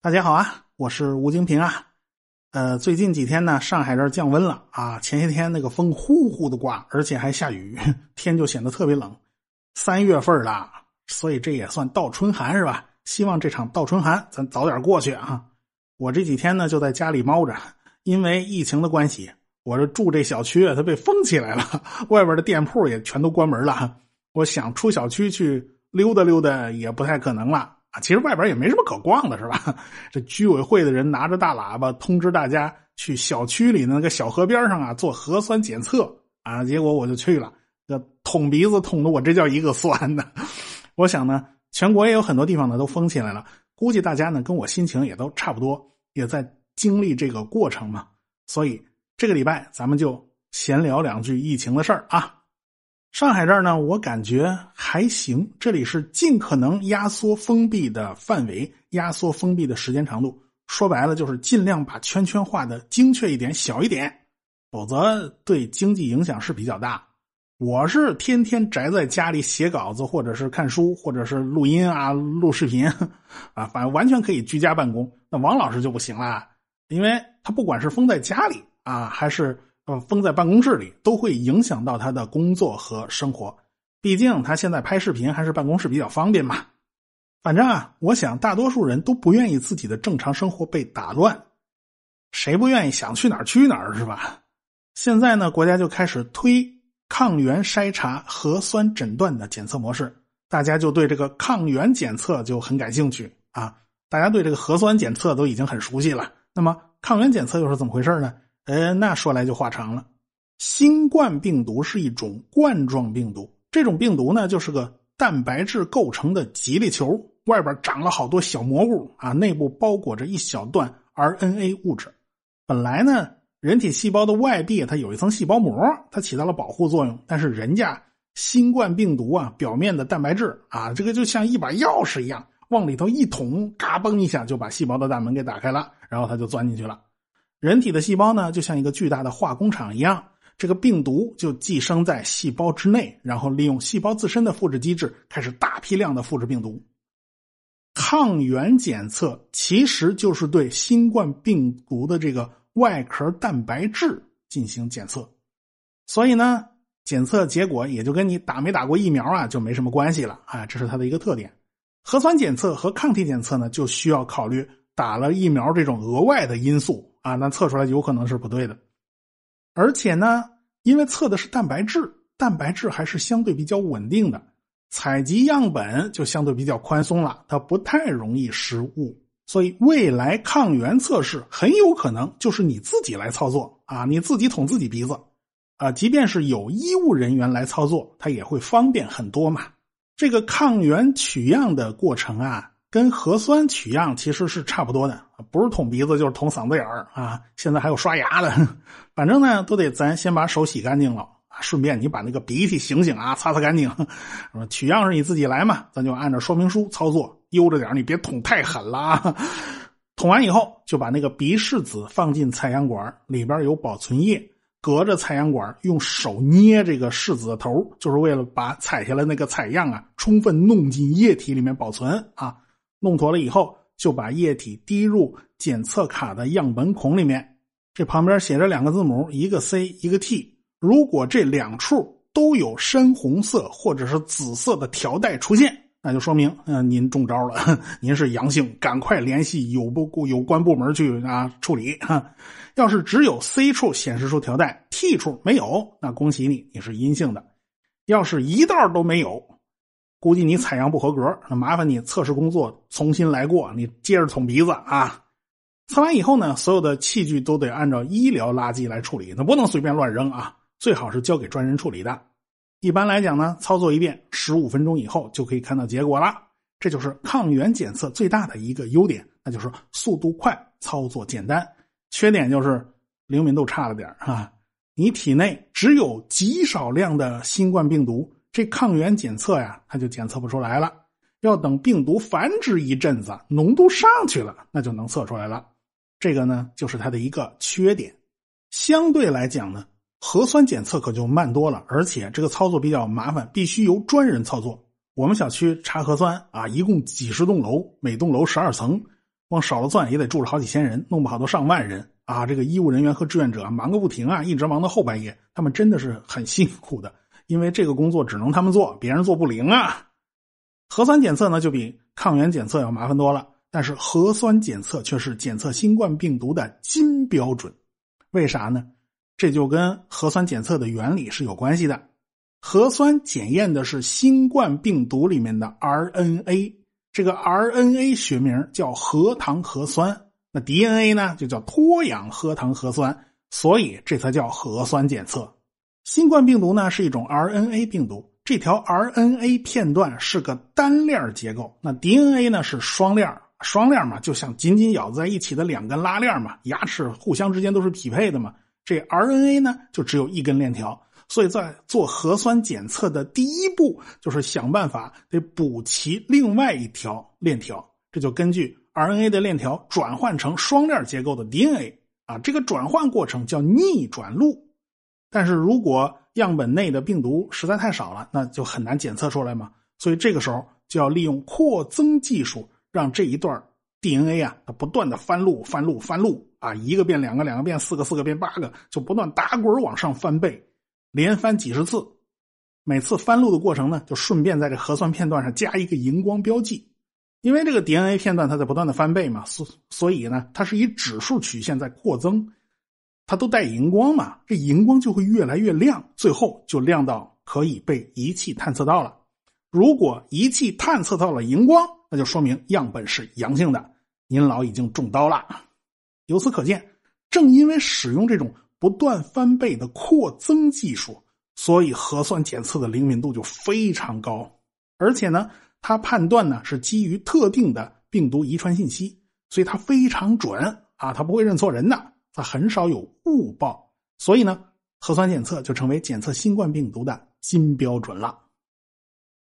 大家好啊，我是吴京平啊。呃，最近几天呢，上海这儿降温了啊。前些天那个风呼呼的刮，而且还下雨，天就显得特别冷。三月份了，所以这也算倒春寒是吧？希望这场倒春寒咱早点过去啊。我这几天呢就在家里猫着，因为疫情的关系，我这住这小区，它被封起来了，外边的店铺也全都关门了。我想出小区去溜达溜达也不太可能了。啊，其实外边也没什么可逛的，是吧？这居委会的人拿着大喇叭通知大家去小区里那个小河边上啊做核酸检测啊，结果我就去了，这捅鼻子捅的我这叫一个酸的。我想呢，全国也有很多地方呢都封起来了，估计大家呢跟我心情也都差不多，也在经历这个过程嘛。所以这个礼拜咱们就闲聊两句疫情的事儿啊。上海这儿呢，我感觉还行。这里是尽可能压缩封闭的范围，压缩封闭的时间长度。说白了，就是尽量把圈圈画的精确一点、小一点，否则对经济影响是比较大。我是天天宅在家里写稿子，或者是看书，或者是录音啊、录视频啊，反正完全可以居家办公。那王老师就不行了，因为他不管是封在家里啊，还是。呃，封在办公室里都会影响到他的工作和生活。毕竟他现在拍视频还是办公室比较方便嘛。反正啊，我想大多数人都不愿意自己的正常生活被打乱。谁不愿意想去哪儿去哪儿是吧？现在呢，国家就开始推抗原筛查、核酸诊断的检测模式，大家就对这个抗原检测就很感兴趣啊。大家对这个核酸检测都已经很熟悉了，那么抗原检测又是怎么回事呢？呃，那说来就话长了。新冠病毒是一种冠状病毒，这种病毒呢，就是个蛋白质构成的吉利球，外边长了好多小蘑菇啊，内部包裹着一小段 RNA 物质。本来呢，人体细胞的外壁它有一层细胞膜，它起到了保护作用。但是人家新冠病毒啊，表面的蛋白质啊，这个就像一把钥匙一样，往里头一捅，嘎嘣一下就把细胞的大门给打开了，然后它就钻进去了。人体的细胞呢，就像一个巨大的化工厂一样，这个病毒就寄生在细胞之内，然后利用细胞自身的复制机制，开始大批量的复制病毒。抗原检测其实就是对新冠病毒的这个外壳蛋白质进行检测，所以呢，检测结果也就跟你打没打过疫苗啊就没什么关系了啊，这是它的一个特点。核酸检测和抗体检测呢，就需要考虑打了疫苗这种额外的因素。啊，那测出来有可能是不对的，而且呢，因为测的是蛋白质，蛋白质还是相对比较稳定的，采集样本就相对比较宽松了，它不太容易失误。所以未来抗原测试很有可能就是你自己来操作啊，你自己捅自己鼻子啊，即便是有医务人员来操作，它也会方便很多嘛。这个抗原取样的过程啊。跟核酸取样其实是差不多的，不是捅鼻子就是捅嗓子眼儿啊！现在还有刷牙的，反正呢都得咱先把手洗干净了，顺便你把那个鼻涕醒醒啊，擦擦干净。取样是你自己来嘛，咱就按照说明书操作，悠着点你别捅太狠了啊。捅完以后就把那个鼻拭子放进采样管，里边有保存液，隔着采样管用手捏这个拭子的头，就是为了把采下来那个采样啊充分弄进液体里面保存啊。弄妥了以后，就把液体滴入检测卡的样本孔里面。这旁边写着两个字母，一个 C，一个 T。如果这两处都有深红色或者是紫色的条带出现，那就说明，嗯，您中招了，您是阳性，赶快联系有部有关部门去啊处理。哈，要是只有 C 处显示出条带，T 处没有，那恭喜你，你是阴性的。要是一道都没有。估计你采样不合格，那麻烦你测试工作重新来过，你接着捅鼻子啊！测完以后呢，所有的器具都得按照医疗垃圾来处理，那不能随便乱扔啊，最好是交给专人处理的。一般来讲呢，操作一遍十五分钟以后就可以看到结果了。这就是抗原检测最大的一个优点，那就是速度快，操作简单。缺点就是灵敏度差了点啊！你体内只有极少量的新冠病毒。这抗原检测呀，它就检测不出来了。要等病毒繁殖一阵子，浓度上去了，那就能测出来了。这个呢，就是它的一个缺点。相对来讲呢，核酸检测可就慢多了，而且这个操作比较麻烦，必须由专人操作。我们小区查核酸啊，一共几十栋楼，每栋楼十二层，光少了钻也得住了好几千人，弄不好都上万人啊！这个医务人员和志愿者忙个不停啊，一直忙到后半夜，他们真的是很辛苦的，因为这个工作只能他们做，别人做不灵啊。核酸检测呢，就比抗原检测要麻烦多了，但是核酸检测却是检测新冠病毒的金标准，为啥呢？这就跟核酸检测的原理是有关系的。核酸检验的是新冠病毒里面的 RNA，这个 RNA 学名叫核糖核酸，那 DNA 呢就叫脱氧核糖核酸，所以这才叫核酸检测。新冠病毒呢是一种 RNA 病毒，这条 RNA 片段是个单链结构，那 DNA 呢是双链，双链嘛就像紧紧咬在一起的两根拉链嘛，牙齿互相之间都是匹配的嘛。这 RNA 呢，就只有一根链条，所以在做核酸检测的第一步，就是想办法得补齐另外一条链条。这就根据 RNA 的链条转换成双链结构的 DNA 啊，这个转换过程叫逆转录。但是如果样本内的病毒实在太少了，那就很难检测出来嘛。所以这个时候就要利用扩增技术，让这一段 DNA 啊，它不断的翻录、翻录、翻录。啊，一个变两个，两个变四个，四个变八个，就不断打滚往上翻倍，连翻几十次。每次翻录的过程呢，就顺便在这核酸片段上加一个荧光标记，因为这个 DNA 片段它在不断的翻倍嘛，所所以呢，它是以指数曲线在扩增，它都带荧光嘛，这荧光就会越来越亮，最后就亮到可以被仪器探测到了。如果仪器探测到了荧光，那就说明样本是阳性的，您老已经中刀了。由此可见，正因为使用这种不断翻倍的扩增技术，所以核酸检测的灵敏度就非常高。而且呢，它判断呢是基于特定的病毒遗传信息，所以它非常准啊，它不会认错人的，它很少有误报。所以呢，核酸检测就成为检测新冠病毒的新标准了。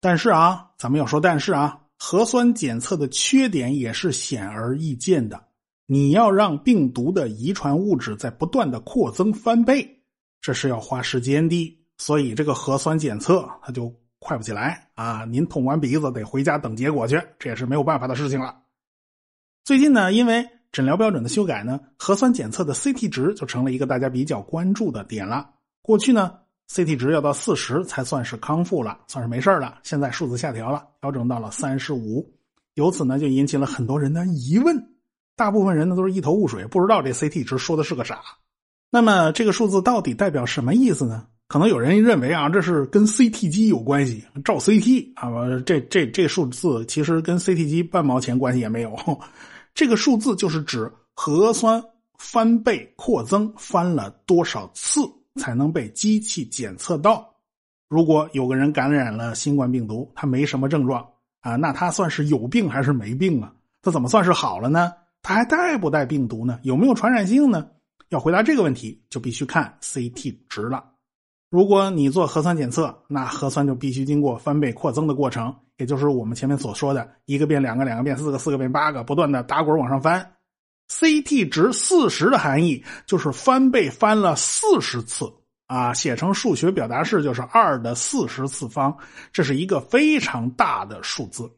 但是啊，咱们要说但是啊，核酸检测的缺点也是显而易见的。你要让病毒的遗传物质在不断的扩增翻倍，这是要花时间的，所以这个核酸检测它就快不起来啊！您捅完鼻子得回家等结果去，这也是没有办法的事情了。最近呢，因为诊疗标准的修改呢，核酸检测的 CT 值就成了一个大家比较关注的点了。过去呢，CT 值要到四十才算是康复了，算是没事了。现在数字下调了，调整到了三十五，由此呢就引起了很多人的疑问。大部分人呢都是一头雾水，不知道这 CT 值说的是个啥。那么这个数字到底代表什么意思呢？可能有人认为啊，这是跟 CT 机有关系，照 CT 啊。这这这数字其实跟 CT 机半毛钱关系也没有。这个数字就是指核酸翻倍扩增翻了多少次才能被机器检测到。如果有个人感染了新冠病毒，他没什么症状啊，那他算是有病还是没病啊？他怎么算是好了呢？他还带不带病毒呢？有没有传染性呢？要回答这个问题，就必须看 CT 值了。如果你做核酸检测，那核酸就必须经过翻倍扩增的过程，也就是我们前面所说的一个变两个，两个变四个，四个变八个，不断的打滚往上翻。CT 值四十的含义就是翻倍翻了四十次啊，写成数学表达式就是二的四十次方，这是一个非常大的数字。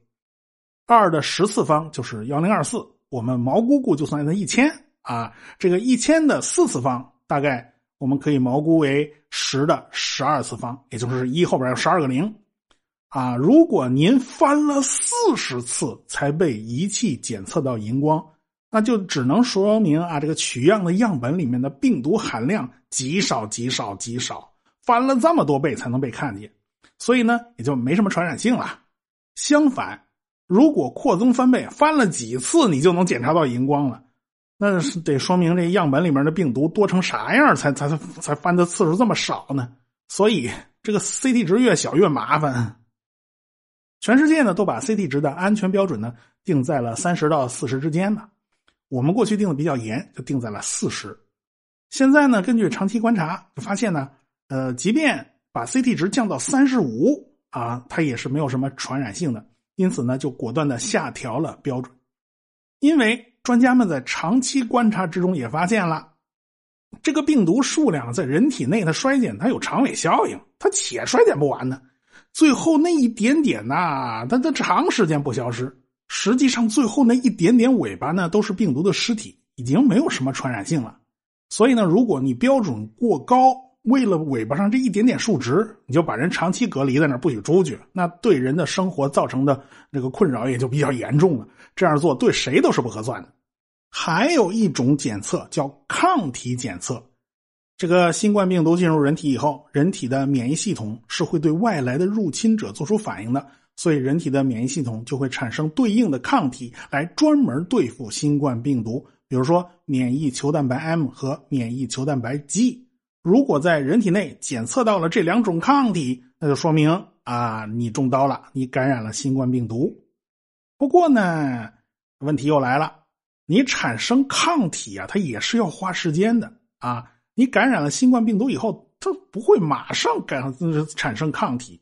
二的十次方就是幺零二四。我们毛估估就算它一千啊，这个一千的四次方大概我们可以毛估为十的十二次方，也就是一后边有十二个零啊。如果您翻了四十次才被仪器检测到荧光，那就只能说明啊，这个取样的样本里面的病毒含量极少极少极少，翻了这么多倍才能被看见，所以呢也就没什么传染性了。相反。如果扩增翻倍，翻了几次你就能检查到荧光了，那是得说明这样本里面的病毒多成啥样才才才翻的次数这么少呢？所以这个 CT 值越小越麻烦。全世界呢都把 CT 值的安全标准呢定在了三十到四十之间呢，我们过去定的比较严，就定在了四十。现在呢根据长期观察就发现呢，呃，即便把 CT 值降到三十五啊，它也是没有什么传染性的。因此呢，就果断的下调了标准，因为专家们在长期观察之中也发现了，这个病毒数量在人体内的衰减，它有长尾效应，它且衰减不完呢。最后那一点点呐，它它长时间不消失，实际上最后那一点点尾巴呢，都是病毒的尸体，已经没有什么传染性了。所以呢，如果你标准过高，为了尾巴上这一点点数值，你就把人长期隔离在那儿不许出去，那对人的生活造成的这个困扰也就比较严重了。这样做对谁都是不合算的。还有一种检测叫抗体检测，这个新冠病毒进入人体以后，人体的免疫系统是会对外来的入侵者做出反应的，所以人体的免疫系统就会产生对应的抗体来专门对付新冠病毒。比如说，免疫球蛋白 M 和免疫球蛋白 G，如果在人体内检测到了这两种抗体，那就说明啊，你中刀了，你感染了新冠病毒。不过呢，问题又来了，你产生抗体啊，它也是要花时间的啊。你感染了新冠病毒以后，它不会马上感产生抗体，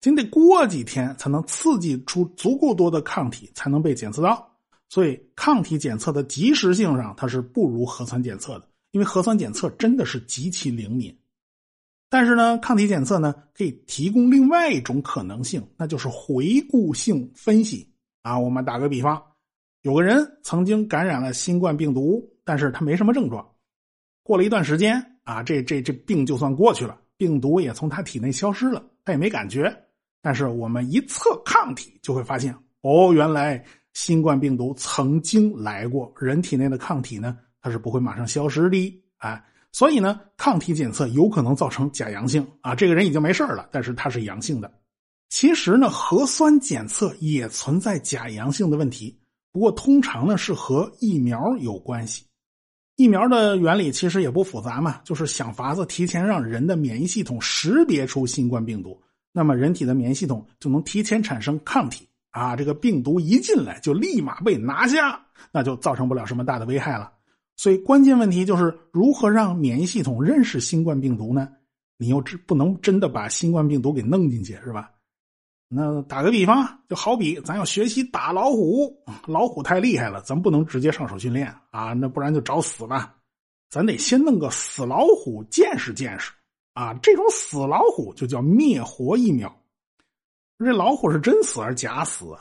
仅得过几天才能刺激出足够多的抗体，才能被检测到。所以，抗体检测的及时性上，它是不如核酸检测的，因为核酸检测真的是极其灵敏。但是呢，抗体检测呢可以提供另外一种可能性，那就是回顾性分析啊。我们打个比方，有个人曾经感染了新冠病毒，但是他没什么症状，过了一段时间啊，这这这病就算过去了，病毒也从他体内消失了，他也没感觉。但是我们一测抗体，就会发现，哦，原来。新冠病毒曾经来过人体内的抗体呢，它是不会马上消失的啊，所以呢，抗体检测有可能造成假阳性啊，这个人已经没事了，但是他是阳性的。其实呢，核酸检测也存在假阳性的问题，不过通常呢是和疫苗有关系。疫苗的原理其实也不复杂嘛，就是想法子提前让人的免疫系统识别出新冠病毒，那么人体的免疫系统就能提前产生抗体。啊，这个病毒一进来就立马被拿下，那就造成不了什么大的危害了。所以关键问题就是如何让免疫系统认识新冠病毒呢？你又只不能真的把新冠病毒给弄进去，是吧？那打个比方，就好比咱要学习打老虎，老虎太厉害了，咱不能直接上手训练啊，那不然就找死吧。咱得先弄个死老虎见识见识啊，这种死老虎就叫灭活疫苗。这老虎是真死还是假死？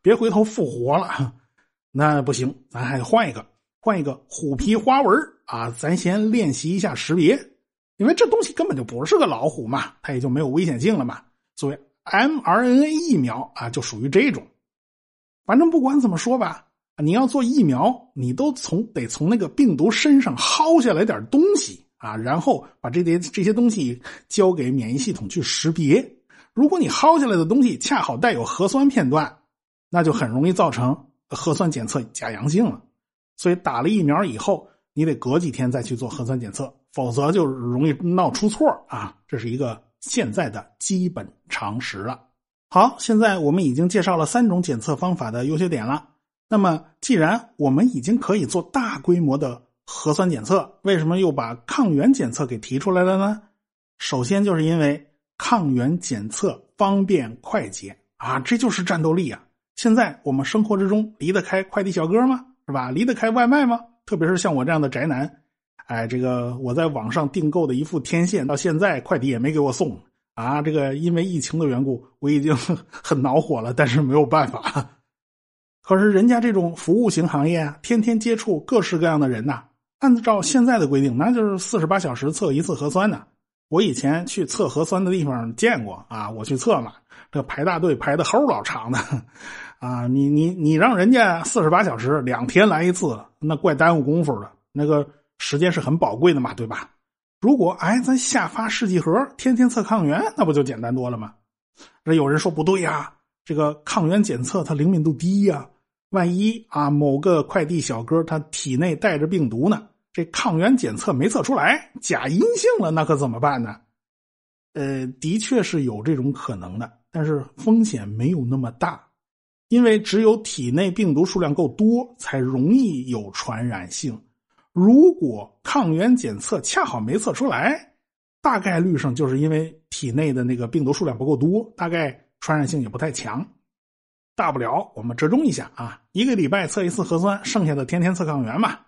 别回头复活了，那不行，咱还得换一个，换一个虎皮花纹啊！咱先练习一下识别，因为这东西根本就不是个老虎嘛，它也就没有危险性了嘛。所以 mRNA 疫苗啊，就属于这种。反正不管怎么说吧，你要做疫苗，你都从得从那个病毒身上薅下来点东西啊，然后把这些这些东西交给免疫系统去识别。如果你薅下来的东西恰好带有核酸片段，那就很容易造成核酸检测假阳性了。所以打了疫苗以后，你得隔几天再去做核酸检测，否则就容易闹出错啊！这是一个现在的基本常识了。好，现在我们已经介绍了三种检测方法的优缺点了。那么，既然我们已经可以做大规模的核酸检测，为什么又把抗原检测给提出来了呢？首先，就是因为。抗原检测方便快捷啊，这就是战斗力啊！现在我们生活之中离得开快递小哥吗？是吧？离得开外卖吗？特别是像我这样的宅男，哎，这个我在网上订购的一副天线，到现在快递也没给我送啊！这个因为疫情的缘故，我已经 很恼火了，但是没有办法。可是人家这种服务型行业啊，天天接触各式各样的人呐，按照现在的规定，那就是四十八小时测一次核酸呢。我以前去测核酸的地方见过啊，我去测嘛，这排大队排的齁老长的，啊，你你你让人家四十八小时两天来一次，那怪耽误功夫的，那个时间是很宝贵的嘛，对吧？如果哎，咱下发试剂盒，天天测抗原，那不就简单多了吗？那有人说不对呀，这个抗原检测它灵敏度低呀，万一啊某个快递小哥他体内带着病毒呢？这抗原检测没测出来，假阴性了，那可怎么办呢？呃，的确是有这种可能的，但是风险没有那么大，因为只有体内病毒数量够多，才容易有传染性。如果抗原检测恰好没测出来，大概率上就是因为体内的那个病毒数量不够多，大概传染性也不太强。大不了我们折中一下啊，一个礼拜测一次核酸，剩下的天天测抗原嘛。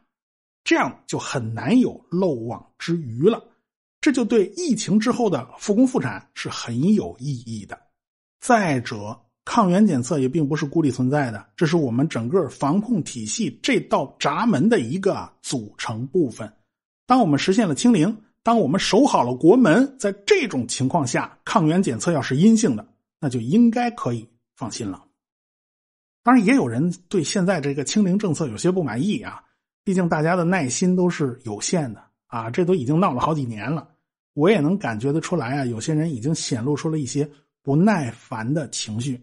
这样就很难有漏网之鱼了，这就对疫情之后的复工复产是很有意义的。再者，抗原检测也并不是孤立存在的，这是我们整个防控体系这道闸门的一个组成部分。当我们实现了清零，当我们守好了国门，在这种情况下，抗原检测要是阴性的，那就应该可以放心了。当然，也有人对现在这个清零政策有些不满意啊，毕竟大家的耐心都是有限的啊，这都已经闹了好几年了，我也能感觉得出来啊，有些人已经显露出了一些不耐烦的情绪。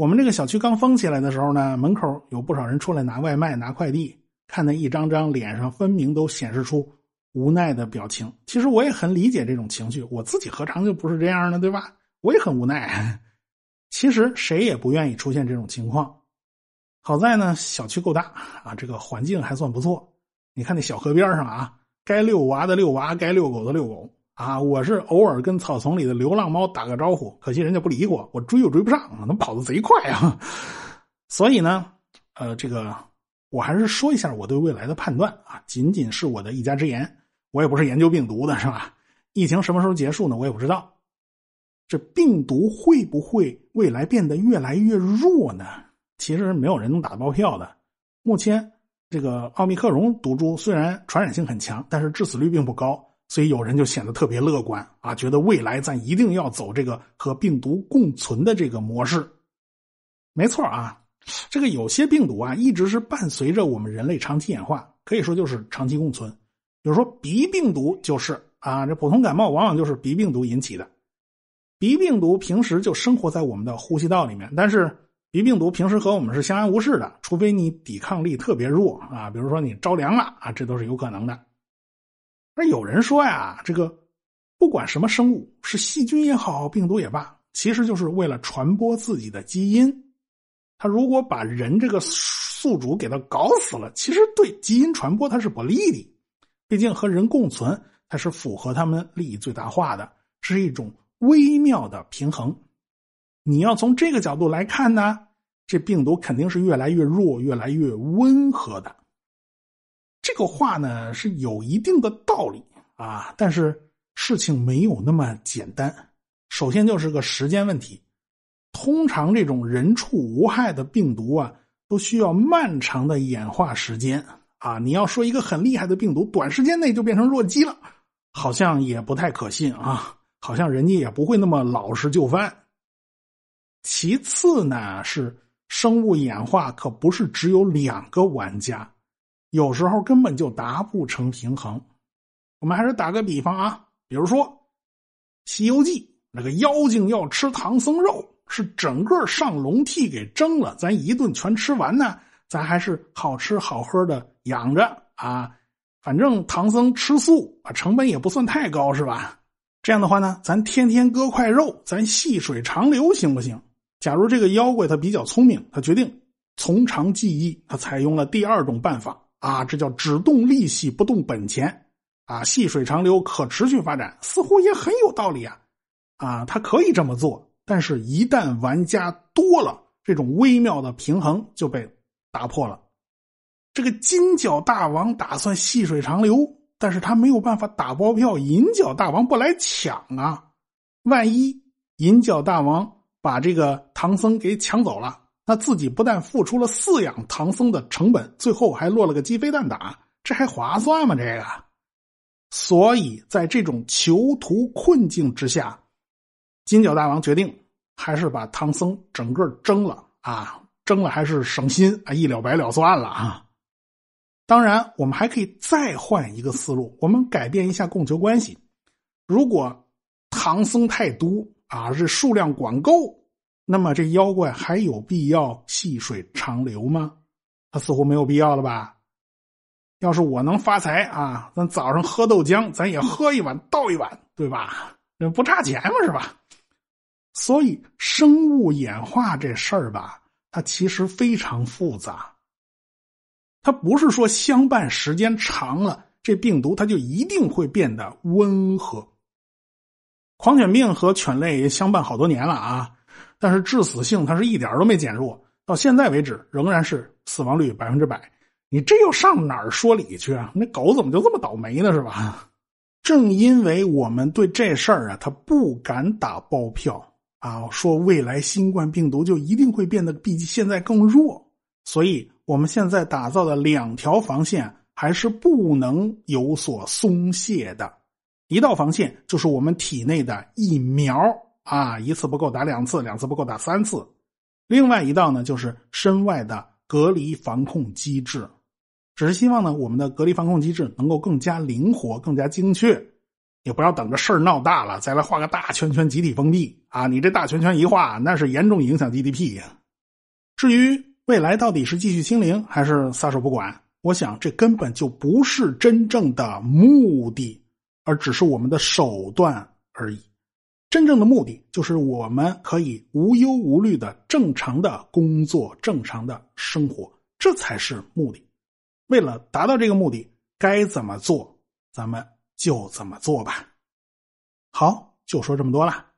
我们这个小区刚封起来的时候呢，门口有不少人出来拿外卖、拿快递，看那一张张脸上分明都显示出无奈的表情。其实我也很理解这种情绪，我自己何尝就不是这样呢？对吧？我也很无奈。其实谁也不愿意出现这种情况。好在呢，小区够大啊，这个环境还算不错。你看那小河边上啊，该遛娃的遛娃，该遛狗的遛狗。啊，我是偶尔跟草丛里的流浪猫打个招呼，可惜人家不理我，我追又追不上，能跑得贼快啊！所以呢，呃，这个我还是说一下我对未来的判断啊，仅仅是我的一家之言，我也不是研究病毒的，是吧？疫情什么时候结束呢？我也不知道。这病毒会不会未来变得越来越弱呢？其实没有人能打包票的。目前这个奥密克戎毒株虽然传染性很强，但是致死率并不高。所以有人就显得特别乐观啊，觉得未来咱一定要走这个和病毒共存的这个模式。没错啊，这个有些病毒啊一直是伴随着我们人类长期演化，可以说就是长期共存。比如说鼻病毒就是啊，这普通感冒往往就是鼻病毒引起的。鼻病毒平时就生活在我们的呼吸道里面，但是鼻病毒平时和我们是相安无事的，除非你抵抗力特别弱啊，比如说你着凉了啊，这都是有可能的。而有人说呀，这个不管什么生物，是细菌也好，病毒也罢，其实就是为了传播自己的基因。他如果把人这个宿主给他搞死了，其实对基因传播它是不利的。毕竟和人共存，它是符合他们利益最大化的，是一种微妙的平衡。你要从这个角度来看呢，这病毒肯定是越来越弱、越来越温和的。这个话呢是有一定的道理啊，但是事情没有那么简单。首先就是个时间问题，通常这种人畜无害的病毒啊，都需要漫长的演化时间啊。你要说一个很厉害的病毒短时间内就变成弱鸡了，好像也不太可信啊。好像人家也不会那么老实就范。其次呢，是生物演化可不是只有两个玩家。有时候根本就达不成平衡。我们还是打个比方啊，比如说《西游记》那个妖精要吃唐僧肉，是整个上笼屉给蒸了，咱一顿全吃完呢，咱还是好吃好喝的养着啊。反正唐僧吃素啊，成本也不算太高，是吧？这样的话呢，咱天天割块肉，咱细水长流行不行？假如这个妖怪他比较聪明，他决定从长计议，他采用了第二种办法。啊，这叫只动利息不动本钱，啊，细水长流，可持续发展，似乎也很有道理啊。啊，他可以这么做，但是，一旦玩家多了，这种微妙的平衡就被打破了。这个金角大王打算细水长流，但是他没有办法打包票，银角大王不来抢啊。万一银角大王把这个唐僧给抢走了。他自己不但付出了饲养唐僧的成本，最后还落了个鸡飞蛋打，这还划算吗？这个，所以在这种囚徒困境之下，金角大王决定还是把唐僧整个蒸了啊，蒸了还是省心啊，一了百了算了啊。当然，我们还可以再换一个思路，我们改变一下供求关系。如果唐僧太多啊，这数量管够。那么这妖怪还有必要细水长流吗？他似乎没有必要了吧？要是我能发财啊，咱早上喝豆浆，咱也喝一碗倒一碗，对吧？那不差钱嘛，是吧？所以生物演化这事儿吧，它其实非常复杂。它不是说相伴时间长了，这病毒它就一定会变得温和。狂犬病和犬类相伴好多年了啊。但是致死性它是一点都没减弱，到现在为止仍然是死亡率百分之百。你这又上哪儿说理去啊？那狗怎么就这么倒霉呢？是吧？正因为我们对这事儿啊，他不敢打包票，啊，说未来新冠病毒就一定会变得比现在更弱，所以我们现在打造的两条防线还是不能有所松懈的。一道防线就是我们体内的疫苗啊，一次不够打两次，两次不够打三次。另外一道呢，就是身外的隔离防控机制。只是希望呢，我们的隔离防控机制能够更加灵活、更加精确，也不要等着事儿闹大了再来画个大圈圈集体封闭啊！你这大圈圈一画，那是严重影响 GDP 呀。至于未来到底是继续清零还是撒手不管，我想这根本就不是真正的目的，而只是我们的手段而已。真正的目的就是我们可以无忧无虑的正常的工作、正常的生活，这才是目的。为了达到这个目的，该怎么做，咱们就怎么做吧。好，就说这么多了。